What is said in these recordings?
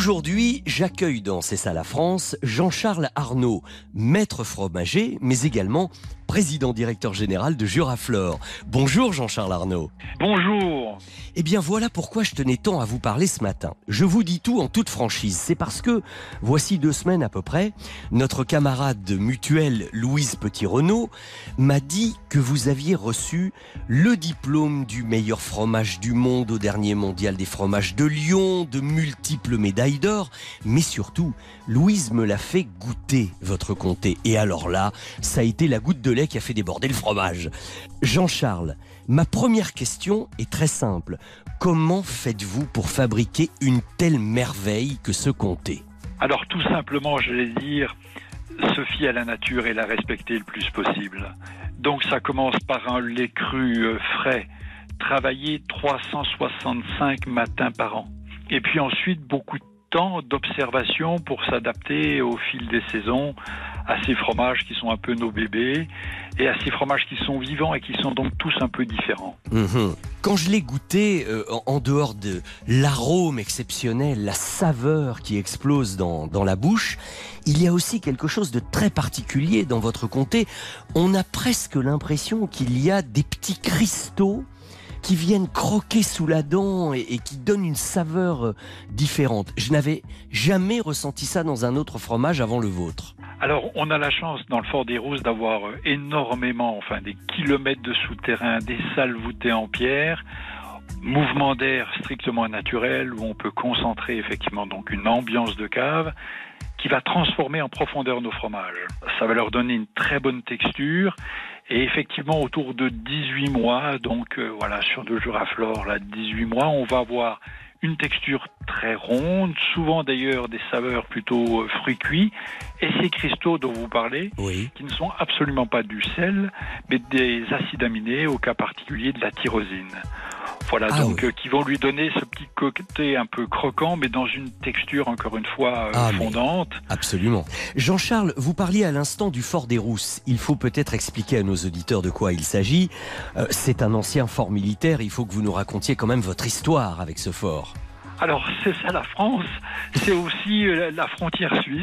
Aujourd'hui, j'accueille dans C'est ça la France Jean-Charles Arnaud, maître fromager, mais également président directeur général de Juraflore. Bonjour Jean-Charles Arnaud. Bonjour. Eh bien voilà pourquoi je tenais tant à vous parler ce matin. Je vous dis tout en toute franchise. C'est parce que, voici deux semaines à peu près, notre camarade de mutuelle Louise Petit-Renault m'a dit que vous aviez reçu le diplôme du meilleur fromage du monde au dernier mondial des fromages de Lyon, de multiples médailles d'or, mais surtout, Louise me l'a fait goûter, votre comté. Et alors là, ça a été la goutte de lait qui a fait déborder le fromage. Jean-Charles, ma première question est très simple. Comment faites-vous pour fabriquer une telle merveille que ce comté? Alors tout simplement, je vais dire, se fier à la nature et la respecter le plus possible. Donc ça commence par un lait cru euh, frais, travaillé 365 matins par an. Et puis ensuite, beaucoup de temps d'observation pour s'adapter au fil des saisons à ces fromages qui sont un peu nos bébés et à ces fromages qui sont vivants et qui sont donc tous un peu différents. Mhm. Quand je l'ai goûté, euh, en dehors de l'arôme exceptionnel, la saveur qui explose dans, dans la bouche, il y a aussi quelque chose de très particulier dans votre comté. On a presque l'impression qu'il y a des petits cristaux qui viennent croquer sous la dent et, qui donnent une saveur euh, différente. Je n'avais jamais ressenti ça dans un autre fromage avant le vôtre. Alors, on a la chance dans le Fort des Rousses d'avoir euh, énormément, enfin des kilomètres de souterrains, des salles voûtées en pierre, mouvement d'air strictement naturel où on peut concentrer effectivement donc une ambiance de cave qui va transformer en profondeur nos fromages. Ça va leur donner une très bonne texture et effectivement autour de 18 mois, donc euh, voilà sur de Juraflore, là 18 mois, on va avoir une texture très ronde, souvent d'ailleurs des saveurs plutôt euh, fruits cuits, et ces cristaux dont vous parlez, Oui. qui ne sont absolument pas du sel, mais des acides aminés, au cas particulier de la tyrosine. Voilà, Ah donc oui. euh, qui vont lui donner ce petit côté un peu croquant, mais dans une texture encore une fois euh, Ah, fondante. Absolument. Jean-Charles, vous parliez à l'instant du Fort des Rousses. Il faut peut-être expliquer à nos auditeurs de quoi il s'agit. Euh, c'est un ancien fort militaire. Il faut que vous nous racontiez quand même votre histoire avec ce fort. Alors c'est ça la France, c'est aussi la frontière suisse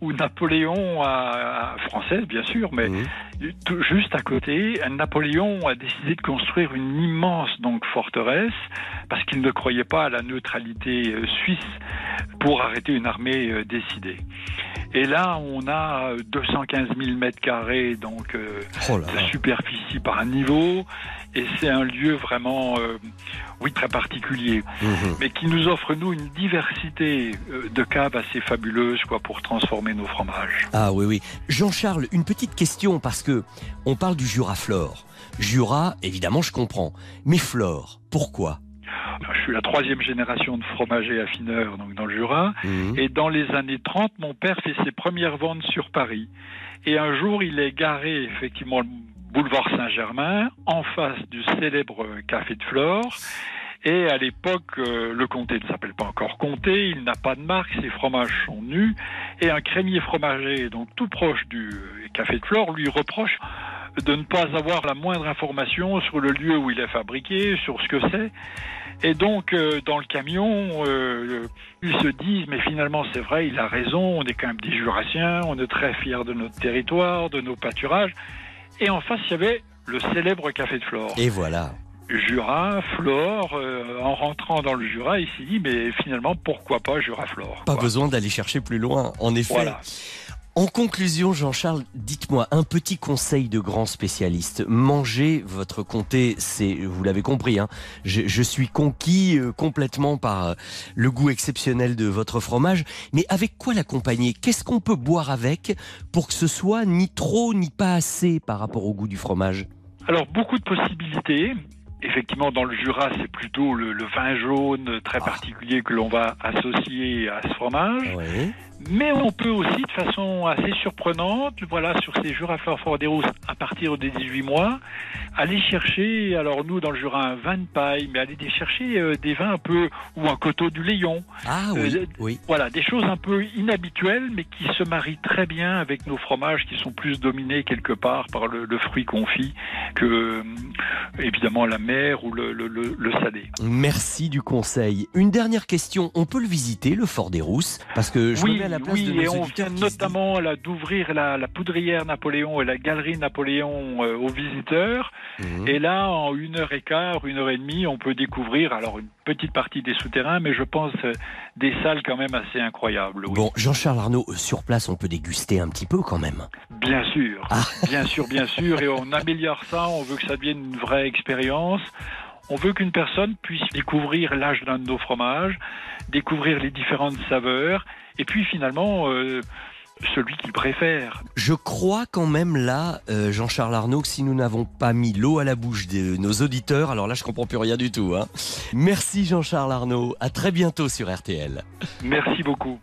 où Napoléon a, française bien sûr, mais Mhm. Tout juste à côté, Napoléon a décidé de construire une immense donc forteresse parce qu'il ne croyait pas à la neutralité euh, suisse pour arrêter une armée euh, décidée. Et là, on a euh, 215 000 mètres carrés donc euh, Oh de superficie par niveau, et c'est un lieu vraiment, euh, oui, très particulier Mhm. mais qui nous offre nous une diversité euh, de caves assez fabuleuse quoi pour transformer nos fromages. Ah oui, oui. Jean-Charles, une petite question parce que on parle du Jura-Flore. Jura, évidemment, je comprends. Mais Flore, pourquoi? Je suis la troisième génération de fromagers affineurs donc dans le Jura Mhm. et dans les années 30 mon père fait ses premières ventes sur Paris et un jour il est garé effectivement le boulevard Saint-Germain en face du célèbre café de Flore et à l'époque, euh, le comté ne s'appelle pas encore comté, il n'a pas de marque, ses fromages sont nus, et un crémier fromager, donc tout proche du euh, café de Flore, lui reproche de ne pas avoir la moindre information sur le lieu où il est fabriqué, sur ce que c'est. Et donc, euh, dans le camion, euh, ils se disent, mais finalement, c'est vrai, il a raison, on est quand même des Jurassiens, on est très fiers de notre territoire, de nos pâturages. Et en face, il y avait le célèbre café de Flore. Et voilà. Jura, Flore, euh, en rentrant dans le Jura, il s'est dit, mais finalement, pourquoi pas Jura-Flore Pas besoin d'aller chercher plus loin, en effet. Voilà. En conclusion, Jean-Charles, dites-moi un petit conseil de grand spécialiste. Manger votre comté, c'est, vous l'avez compris, hein, je, je suis conquis euh, complètement par euh, le goût exceptionnel de votre fromage. Mais avec quoi l'accompagner? Qu'est-ce qu'on peut boire avec pour que ce soit ni trop ni pas assez par rapport au goût du fromage? Alors, beaucoup de possibilités. Effectivement, dans le Jura, c'est plutôt le, vin jaune très ah. particulier que l'on va associer à ce fromage. Oui. Mais on peut aussi, de façon assez surprenante, voilà, sur ces des Rousses, à partir des 18 mois, aller chercher, alors nous dans le Jura, un vin de paille, mais aller chercher euh, des vins un peu, ou un coteau du Léon. Ah oui, euh, oui. Voilà, des choses un peu inhabituelles, mais qui se marient très bien avec nos fromages qui sont plus dominés quelque part par le, fruit confit que, euh, évidemment, la mer ou le, le, salé. Merci du conseil. Une dernière question, on peut le visiter, le Fort des Rousses Parce que je oui, oui, et on vient notamment d'ouvrir la, poudrière Napoléon et la galerie Napoléon euh, aux visiteurs. Mhm. Et là, en une heure et quart, une heure et demie, on peut découvrir alors une petite partie des souterrains, mais je pense euh, des salles quand même assez incroyables. Bon, Jean-Charles Arnaud, sur place, on peut déguster un petit peu quand même. Bien sûr, ah. bien sûr, bien sûr, et on améliore ça. On veut que ça devienne une vraie expérience. On veut qu'une personne puisse découvrir l'âge d'un de nos fromages, découvrir les différentes saveurs, et puis finalement euh, celui qu'il préfère. Je crois quand même là, euh, Jean-Charles Arnaud, que si nous n'avons pas mis l'eau à la bouche de nos auditeurs, alors là je comprends plus rien du tout. Hein. Merci Jean-Charles Arnaud, à très bientôt sur RTL. Merci beaucoup.